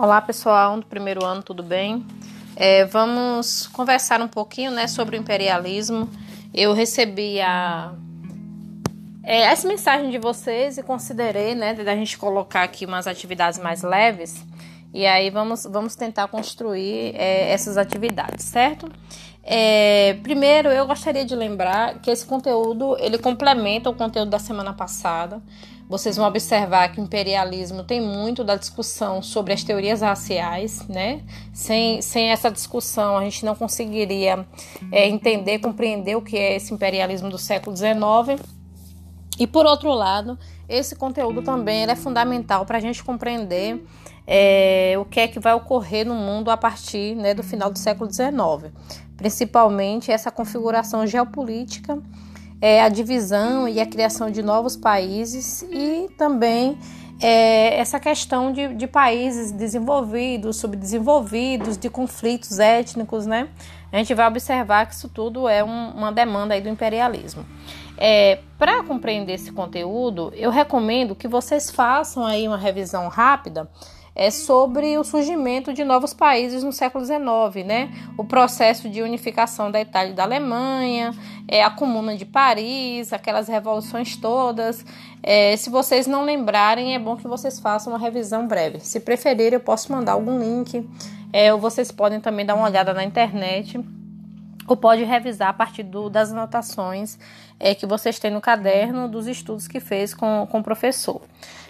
Olá pessoal do primeiro ano, tudo bem? É, vamos conversar um pouquinho né, sobre o imperialismo. Eu recebi a, é, essa mensagem de vocês e considerei né, da gente colocar aqui umas atividades mais leves. E aí vamos, vamos tentar construir é, essas atividades, certo? É, primeiro, eu gostaria de lembrar que esse conteúdo ele complementa o conteúdo da semana passada vocês vão observar que o imperialismo tem muito da discussão sobre as teorias raciais, né? Sem, sem essa discussão, a gente não conseguiria é, entender, compreender o que é esse imperialismo do século XIX. E por outro lado, esse conteúdo também é fundamental para a gente compreender é, o que é que vai ocorrer no mundo a partir né, do final do século XIX, principalmente essa configuração geopolítica é, a divisão e a criação de novos países e também é, essa questão de, de, países desenvolvidos, subdesenvolvidos, de conflitos étnicos, né? A gente vai observar que isso tudo é um, uma demanda aí do imperialismo. É, Para compreender esse conteúdo, eu recomendo que vocês façam aí uma revisão rápida é sobre o surgimento de novos países no século XIX, né? O processo de unificação da Itália e da Alemanha, é, a Comuna de Paris, aquelas revoluções todas. É, se vocês não lembrarem, é bom que vocês façam uma revisão breve. Se preferir, eu posso mandar algum link, é, ou vocês podem também dar uma olhada na internet ou pode revisar a partir do, das anotações é, que vocês têm no caderno dos estudos que fez com, com o professor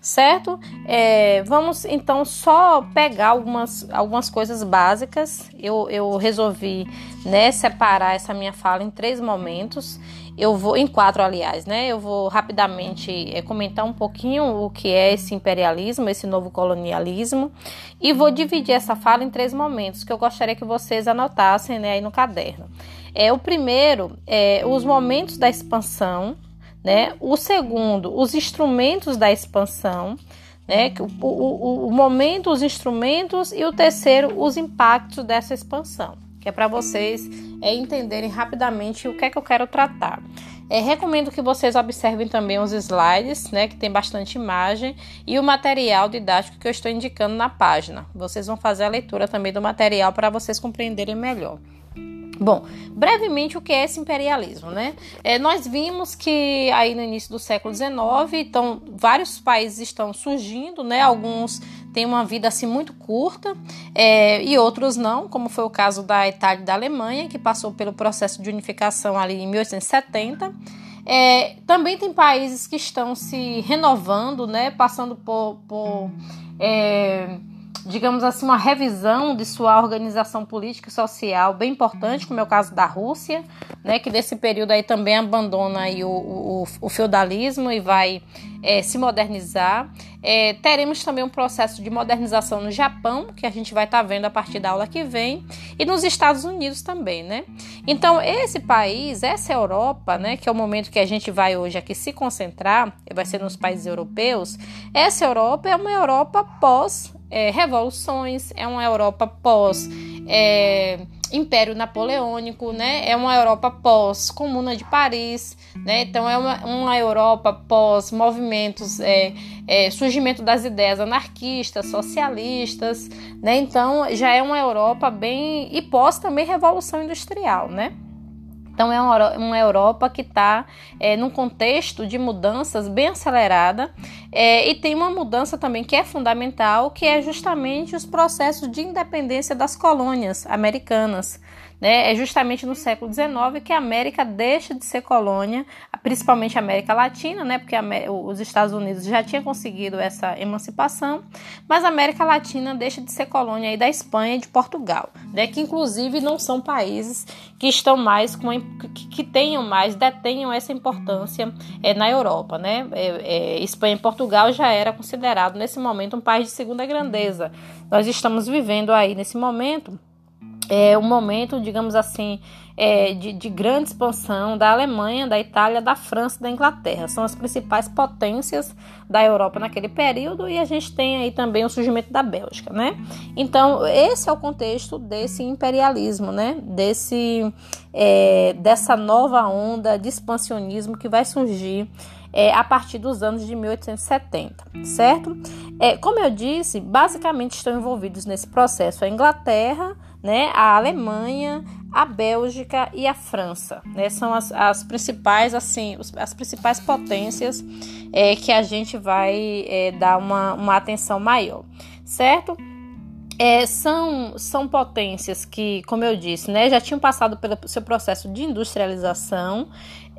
certo? É, vamos então só pegar algumas, algumas coisas básicas. Eu, eu resolvi né, separar essa minha fala em três momentos. Eu vou, em quatro, aliás, né? Eu vou rapidamente é, comentar um pouquinho o que é esse imperialismo, esse novo colonialismo, e vou dividir essa fala em três momentos que eu gostaria que vocês anotassem né, aí no caderno. É, o primeiro é os momentos da expansão, né? O segundo, os instrumentos da expansão, né? O, o, o momento, os instrumentos e o terceiro, os impactos dessa expansão, que é para vocês é, entenderem rapidamente o que é que eu quero tratar. É, recomendo que vocês observem também os slides, né, que tem bastante imagem, e o material didático que eu estou indicando na página. Vocês vão fazer a leitura também do material para vocês compreenderem melhor. Bom, brevemente o que é esse imperialismo, né? É, nós vimos que aí no início do século XIX, então vários países estão surgindo, né? Alguns têm uma vida assim muito curta é, e outros não, como foi o caso da Itália e da Alemanha, que passou pelo processo de unificação ali em 1870. É, também tem países que estão se renovando, né? Passando por, por é, digamos assim, uma revisão de sua organização política e social bem importante, como é o caso da Rússia, né, que nesse período aí também abandona aí o, o, o feudalismo e vai é, se modernizar. É, teremos também um processo de modernização no Japão, que a gente vai estar tá vendo a partir da aula que vem, e nos Estados Unidos também, né? Então, esse país, essa Europa, né, que é o momento que a gente vai hoje aqui se concentrar, vai ser nos países europeus, essa Europa é uma Europa pós é, revoluções, é uma Europa pós é, Império Napoleônico, né? É uma Europa pós Comuna de Paris, né? Então é uma, uma Europa pós movimentos, é, é, surgimento das ideias anarquistas, socialistas, né? Então já é uma Europa bem e pós também Revolução Industrial, né? Então, é uma Europa que está é, num contexto de mudanças bem acelerada é, e tem uma mudança também que é fundamental, que é justamente os processos de independência das colônias americanas. Né? É justamente no século XIX que a América deixa de ser colônia, principalmente a América Latina, né? porque os Estados Unidos já tinham conseguido essa emancipação, mas a América Latina deixa de ser colônia aí da Espanha e de Portugal, né? que inclusive não são países que estão mais com que, que tenham mais, detenham essa importância é, na Europa. Né? É, é, Espanha e Portugal já era considerado nesse momento um país de segunda grandeza. Nós estamos vivendo aí nesse momento é um momento, digamos assim, é, de, de, grande expansão da Alemanha, da Itália, da França e da Inglaterra. São as principais potências da Europa naquele período e a gente tem aí também o surgimento da Bélgica, né? Então, esse é o contexto desse imperialismo, né? Desse, é, dessa nova onda de expansionismo que vai surgir é, a partir dos anos de 1870, certo? É, como eu disse, basicamente estão envolvidos nesse processo a Inglaterra, né, a Alemanha, a Bélgica e a França, né, são as, as principais assim, as principais potências é, que a gente vai é, dar uma, uma atenção maior, certo? É, são, são potências que, como eu disse, né, já tinham passado pelo seu processo de industrialização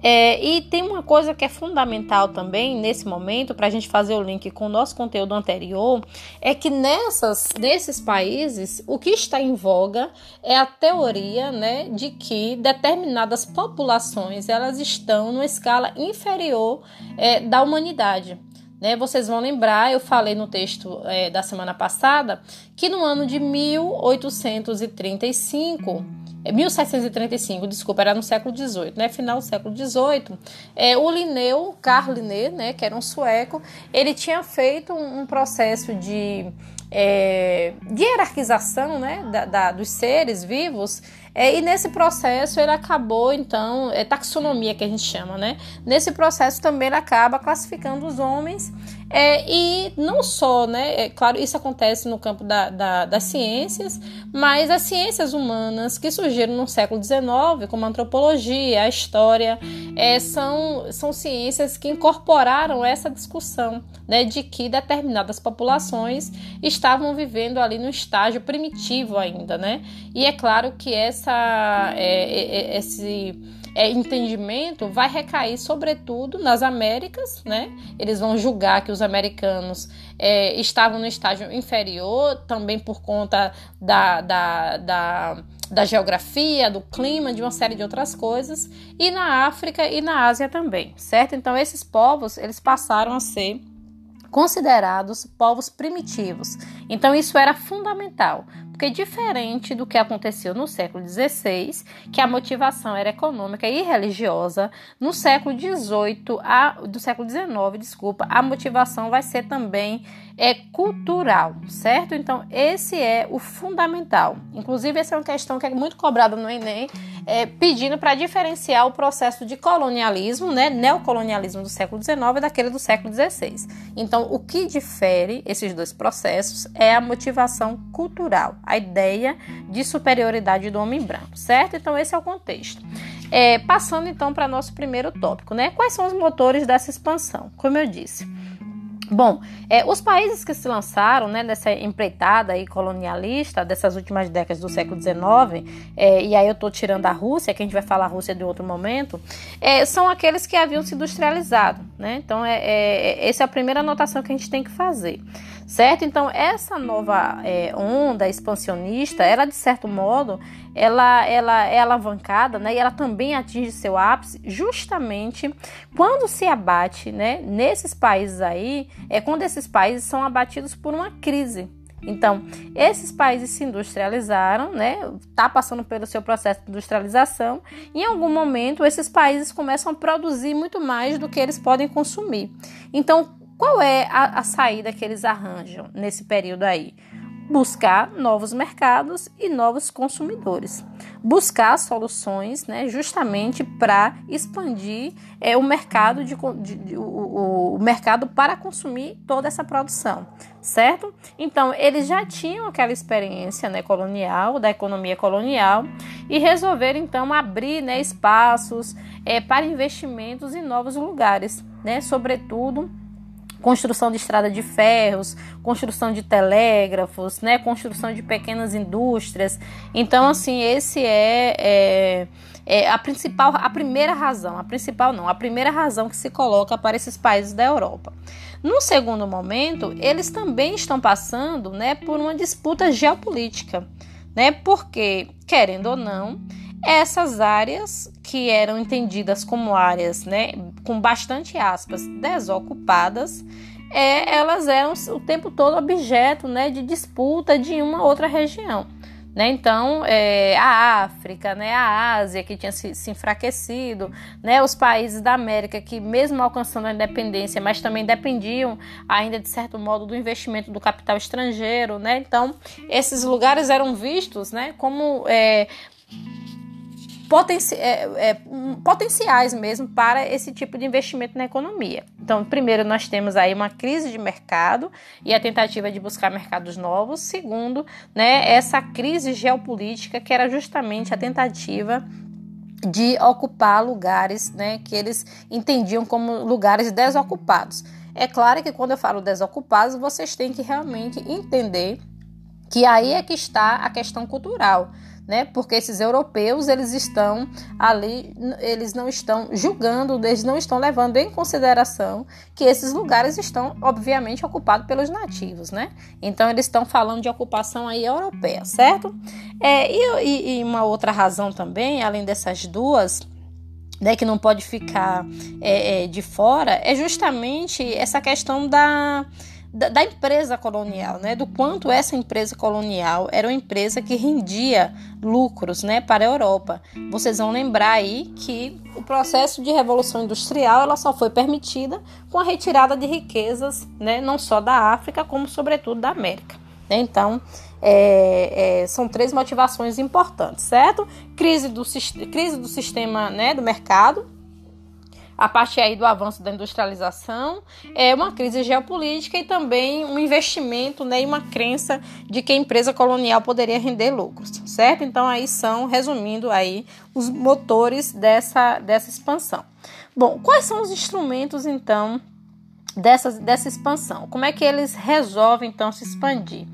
é, e tem uma coisa que é fundamental também nesse momento, para a gente fazer o link com o nosso conteúdo anterior, é que nessas, nesses países o que está em voga é a teoria né, de que determinadas populações elas estão numa escala inferior é, da humanidade. Né, vocês vão lembrar, eu falei no texto é, da semana passada que no ano de 1835 1735, desculpa, era no século XVIII, né? Final do século XVIII. É, o Linneu, Carl Linné, né, que era um sueco, ele tinha feito um, um processo de, é, de hierarquização né, da, da, dos seres vivos é, e nesse processo ele acabou, então, é taxonomia que a gente chama, né? Nesse processo também ele acaba classificando os homens é, e não só, né? É, claro, isso acontece no campo da, da, das ciências, mas as ciências humanas que surgiram no século XIX, como a antropologia, a história, é, são, são ciências que incorporaram essa discussão né, de que determinadas populações estavam vivendo ali no estágio primitivo ainda, né? E é claro que essa, é, é, é esse é, entendimento vai recair sobretudo nas Américas, né? Eles vão julgar que os americanos é, estavam no estágio inferior, também por conta da, da, da, da geografia, do clima, de uma série de outras coisas, e na África e na Ásia também, certo? Então esses povos eles passaram a ser considerados povos primitivos. Então isso era fundamental, porque diferente do que aconteceu no século XVI, que a motivação era econômica e religiosa, no século XVIII, a, do século XIX, desculpa, a motivação vai ser também é cultural, certo? Então esse é o fundamental. Inclusive essa é uma questão que é muito cobrada no Enem, é, pedindo para diferenciar o processo de colonialismo, né, neocolonialismo do século XIX daquele do século XVI. Então o que difere esses dois processos é a motivação cultural a ideia de superioridade do homem branco, certo? Então, esse é o contexto. É, passando então para nosso primeiro tópico, né? Quais são os motores dessa expansão? Como eu disse. Bom, é, os países que se lançaram né, nessa empreitada aí colonialista dessas últimas décadas do século XIX, é, e aí eu estou tirando a Rússia, que a gente vai falar a Rússia de outro momento, é, são aqueles que haviam se industrializado. Né? Então, é, é, essa é a primeira anotação que a gente tem que fazer certo? Então essa nova é, onda expansionista, ela de certo modo, ela, ela é alavancada, né? E ela também atinge seu ápice justamente quando se abate, né? Nesses países aí, é quando esses países são abatidos por uma crise. Então, esses países se industrializaram, né? Tá passando pelo seu processo de industrialização. E em algum momento, esses países começam a produzir muito mais do que eles podem consumir. Então, qual é a, a saída que eles arranjam nesse período aí? buscar novos mercados e novos consumidores, buscar soluções, né, justamente para expandir é, o mercado de, de, de o, o, mercado para consumir toda essa produção, certo? Então eles já tinham aquela experiência, né, colonial da economia colonial e resolveram então abrir, né, espaços é, para investimentos em novos lugares, né, sobretudo construção de estrada de ferros, construção de telégrafos, né, construção de pequenas indústrias. Então, assim, esse é, é, é, a principal, a primeira razão, a principal não, a primeira razão que se coloca para esses países da Europa. No segundo momento, eles também estão passando, né, por uma disputa geopolítica, né, porque querendo ou não essas áreas que eram entendidas como áreas, né, com bastante aspas, desocupadas, é, elas eram o tempo todo objeto, né, de disputa de uma outra região. Né? Então, é, a África, né, a Ásia, que tinha se, se, enfraquecido, né, os países da América, que mesmo alcançando a independência, mas também dependiam ainda, de certo modo, do investimento do capital estrangeiro. Né? Então, esses lugares eram vistos né, como é, potenci é, é, potenciais mesmo para esse tipo de investimento na economia. Então, primeiro, nós temos aí uma crise de mercado e a tentativa de buscar mercados novos. Segundo, né, essa crise geopolítica que era justamente a tentativa de ocupar lugares né, que eles entendiam como lugares desocupados. É claro que quando eu falo desocupados, vocês têm que realmente entender que aí é que está a questão cultural né? Porque esses europeus, eles estão ali, eles não estão julgando, eles não estão levando em consideração que esses lugares estão, obviamente, ocupados pelos nativos, né? Então, eles estão falando de ocupação aí europeia, certo? É, e, e uma outra razão também, além dessas duas, né, que não pode ficar é, é, de fora, é justamente essa questão da da, da, empresa colonial, né? Do quanto essa empresa colonial era uma empresa que rendia lucros, né, para a Europa. Vocês vão lembrar aí que o processo de revolução industrial ela só foi permitida com a retirada de riquezas, né, não só da África como sobretudo da América. Então é, é, são três motivações importantes, certo? Crise do, crise do sistema, né, do mercado a partir aí do avanço da industrialização, é uma crise geopolítica e também um investimento né, e uma crença de que a empresa colonial poderia render lucros, certo? Então aí são, resumindo aí, os motores dessa, dessa expansão. Bom, quais são os instrumentos então dessa, dessa expansão? Como é que eles resolvem então se expandir?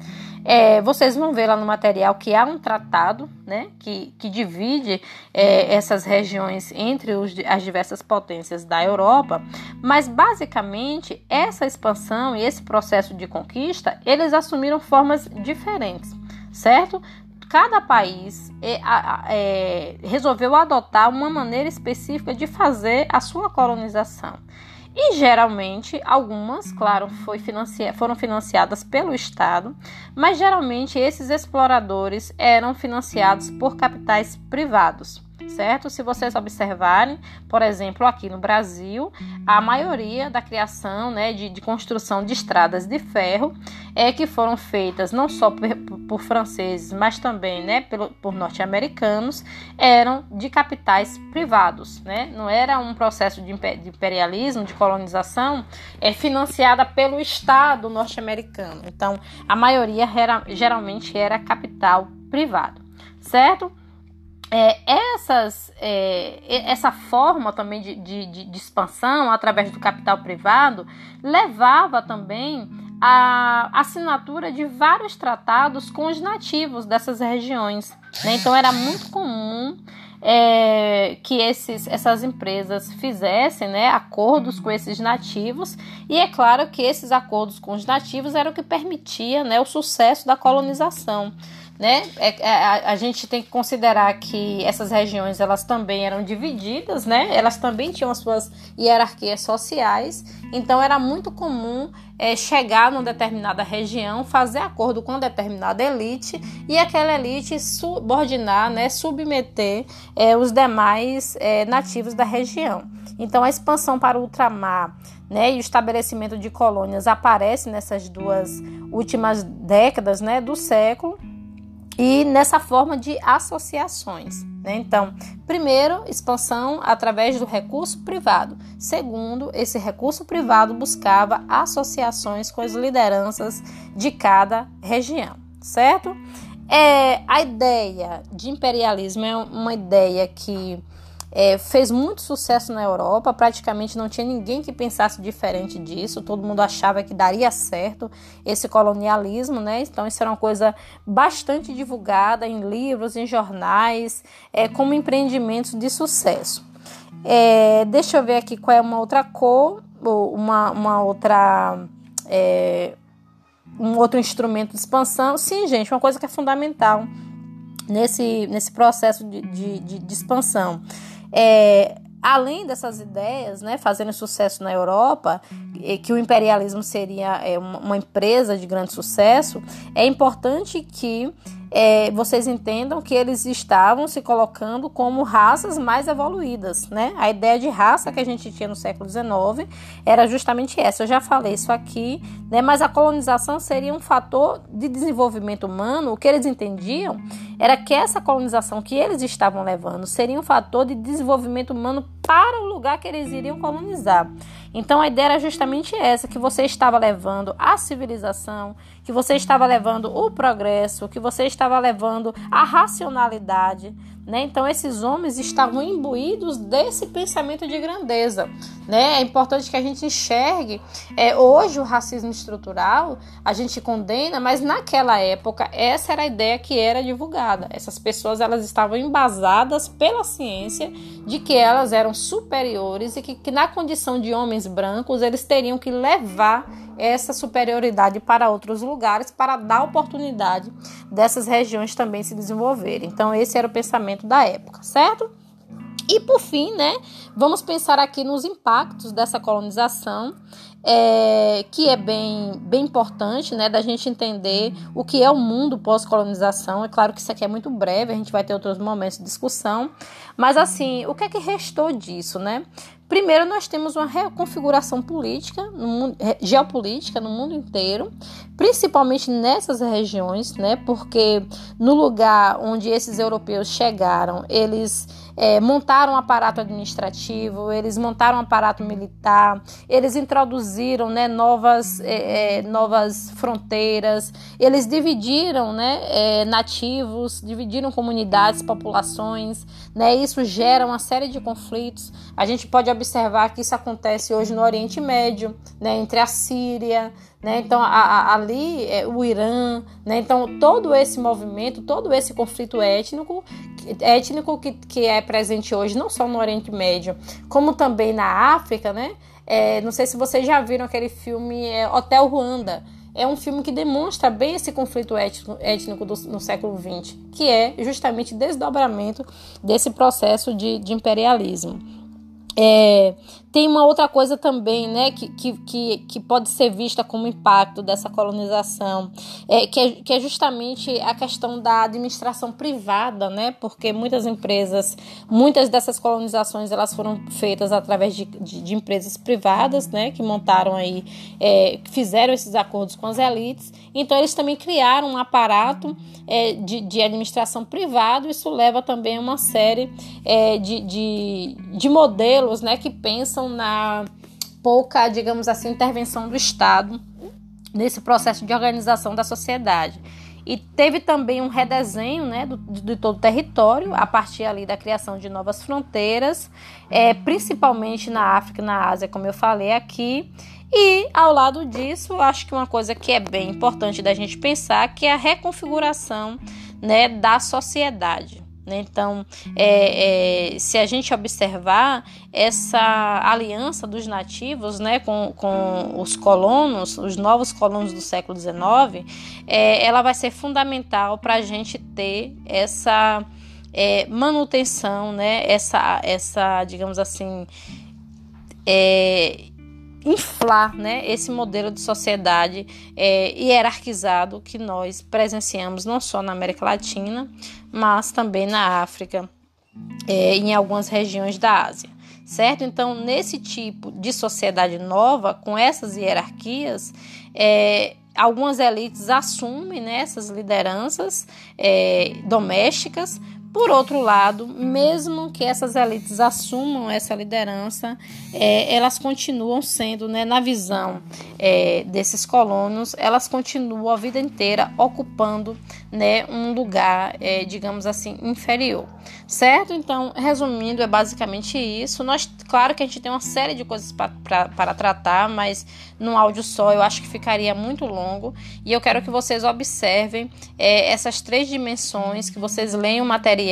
É, vocês vão ver lá no material que há um tratado né, que, que divide é, essas regiões entre os, as diversas potências da Europa, mas basicamente essa expansão e esse processo de conquista eles assumiram formas diferentes, certo? Cada país é, é, resolveu adotar uma maneira específica de fazer a sua colonização. E geralmente, algumas, claro, financia foram financiadas pelo Estado, mas geralmente esses exploradores eram financiados por capitais privados certo? Se vocês observarem, por exemplo, aqui no Brasil, a maioria da criação, né, de, de construção de estradas de ferro é que foram feitas não só por, por franceses, mas também, né, pelo, por norte-americanos, eram de capitais privados, né? Não era um processo de, imperialismo, de colonização, é financiada pelo Estado norte-americano. Então, a maioria era, geralmente era capital privado, certo? É, essas, é, essa forma também de, de, de, expansão através do capital privado levava também a assinatura de vários tratados com os nativos dessas regiões. Né? Então era muito comum é, que esses, essas empresas fizessem né, acordos com esses nativos, e é claro que esses acordos com os nativos eram o que permitia né, o sucesso da colonização né? É, é, a, a, gente tem que considerar que essas regiões elas também eram divididas, né? Elas também tinham as suas hierarquias sociais, então era muito comum é, chegar numa determinada região, fazer acordo com determinada elite e aquela elite subordinar, né? Submeter é, os demais é, nativos da região. Então a expansão para o ultramar né, e o estabelecimento de colônias aparece nessas duas últimas décadas né, do século e nessa forma de associações. Né? Então, primeiro, expansão através do recurso privado. Segundo, esse recurso privado buscava associações com as lideranças de cada região, certo? É, a ideia de imperialismo é uma ideia que é, fez muito sucesso na Europa, praticamente não tinha ninguém que pensasse diferente disso, todo mundo achava que daria certo esse colonialismo, né? Então, isso era uma coisa bastante divulgada em livros, em jornais, é, como empreendimentos de sucesso. É, deixa eu ver aqui qual é uma outra cor, uma, uma outra. É, um outro instrumento de expansão. Sim, gente, uma coisa que é fundamental nesse, nesse processo de, de, de, de expansão é, além dessas ideias, né, fazendo sucesso na Europa, que o imperialismo seria é, uma empresa de grande sucesso, é importante que é, vocês entendam que eles estavam se colocando como raças mais evoluídas, né? A ideia de raça que a gente tinha no século XIX era justamente essa. Eu já falei isso aqui, né? Mas a colonização seria um fator de desenvolvimento humano. O que eles entendiam era que essa colonização que eles estavam levando seria um fator de desenvolvimento humano para lugar que eles iriam colonizar. Então a ideia era justamente essa, que você estava levando a civilização, que você estava levando o progresso, que você estava levando a racionalidade, né? Então esses homens estavam imbuídos desse pensamento de grandeza. Né? É importante que a gente enxergue. É, hoje o racismo estrutural a gente condena, mas naquela época essa era a ideia que era divulgada. Essas pessoas elas estavam embasadas pela ciência de que elas eram superiores e que, que na condição de homens brancos eles teriam que levar essa superioridade para outros lugares para dar oportunidade dessas regiões também se desenvolverem. Então esse era o pensamento da época, certo? E por fim, né, vamos pensar aqui nos impactos dessa colonização, é, que é bem, bem importante, né, da gente entender o que é o mundo pós-colonização. É claro que isso aqui é muito breve, a gente vai ter outros momentos de discussão, mas assim, o que é que restou disso, né? Primeiro, nós temos uma reconfiguração política, no mundo, geopolítica no mundo inteiro, principalmente nessas regiões, né? Porque no lugar onde esses europeus chegaram, eles é, montaram um aparato administrativo, eles montaram um aparato militar, eles introduziram né, novas, é, é, novas fronteiras, eles dividiram né, é, nativos, dividiram comunidades, populações, né, isso gera uma série de conflitos. A gente pode observar que isso acontece hoje no Oriente Médio, né, entre a Síria, né? Então, a, a, ali, é, o Irã, né? então, todo esse movimento, todo esse conflito étnico, étnico que, que é presente hoje, não só no Oriente Médio, como também na África, né? É, não sei se vocês já viram aquele filme é, Hotel Ruanda. É um filme que demonstra bem esse conflito étnico, étnico do, no século XX, que é justamente desdobramento desse processo de, de imperialismo. É, tem uma outra coisa também, né, que, que, que, pode ser vista como impacto dessa colonização, é, que, é, que é justamente a questão da administração privada, né, porque muitas empresas, muitas dessas colonizações, elas foram feitas através de, de, de empresas privadas, né, que montaram aí, é, fizeram esses acordos com as elites, então eles também criaram um aparato é, de, de administração privado, isso leva também a uma série é, de, de, de modelos, né, que pensam na pouca, digamos assim, intervenção do Estado nesse processo de organização da sociedade. E teve também um redesenho né, do, de todo o território, a partir ali da criação de novas fronteiras, é, principalmente na África e na Ásia, como eu falei aqui. E ao lado disso, acho que uma coisa que é bem importante da gente pensar que é a reconfiguração né, da sociedade. Né? Então, é, é, se a gente observar essa aliança dos nativos né, com, com os colonos, os novos colonos do século XIX, é, ela vai ser fundamental para a gente ter essa é, manutenção, né, essa, essa, digamos assim, é, inflar né, esse modelo de sociedade é, hierarquizado que nós presenciamos não só na América Latina, mas também na África é, em algumas regiões da Ásia. Certo? Então, nesse tipo de sociedade nova, com essas hierarquias, é, algumas elites assumem né, essas lideranças é, domésticas, por outro lado, mesmo que essas elites assumam essa liderança, é, elas continuam sendo, né, na visão é, desses colonos, elas continuam a vida inteira ocupando né, um lugar, é, digamos assim, inferior. Certo? Então, resumindo, é basicamente isso. Nós, claro que a gente tem uma série de coisas para tratar, mas num áudio só eu acho que ficaria muito longo. E eu quero que vocês observem é, essas três dimensões, que vocês leiam o material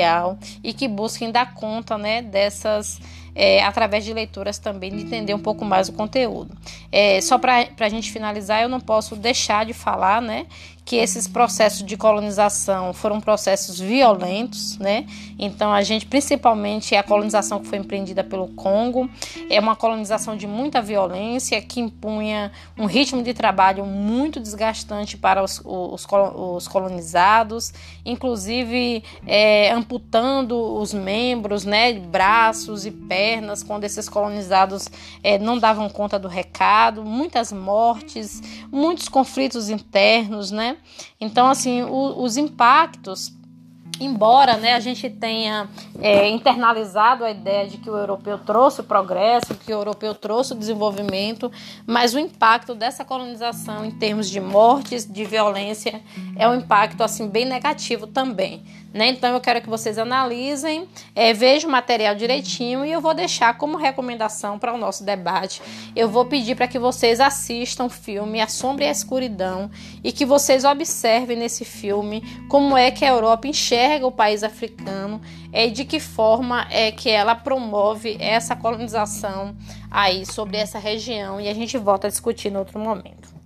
e que busquem dar conta né, dessas é, através de leituras também, de entender um pouco mais o conteúdo. É, só para a gente finalizar, eu não posso deixar de falar né, que esses processos de colonização foram processos violentos, né? Então a gente, principalmente a colonização que foi empreendida pelo Congo, é uma colonização de muita violência que impunha um ritmo de trabalho muito desgastante para os, os, os colonizados, inclusive é, amputando os membros, né, braços e pernas quando esses colonizados é, não davam conta do recado, muitas mortes, muitos conflitos internos, né? Então, assim, o, os impactos embora né, a gente tenha é, internalizado a ideia de que o europeu trouxe o progresso, que o europeu trouxe o desenvolvimento, mas o impacto dessa colonização em termos de mortes, de violência, é um impacto assim bem negativo também. Né? Então eu quero que vocês analisem, é, vejam o material direitinho e eu vou deixar como recomendação para o nosso debate. Eu vou pedir para que vocês assistam o filme A Sombra e a Escuridão e que vocês observem nesse filme como é que a Europa enxerga o país africano e de que forma é que ela promove essa colonização aí sobre essa região e a gente volta a discutir em outro momento.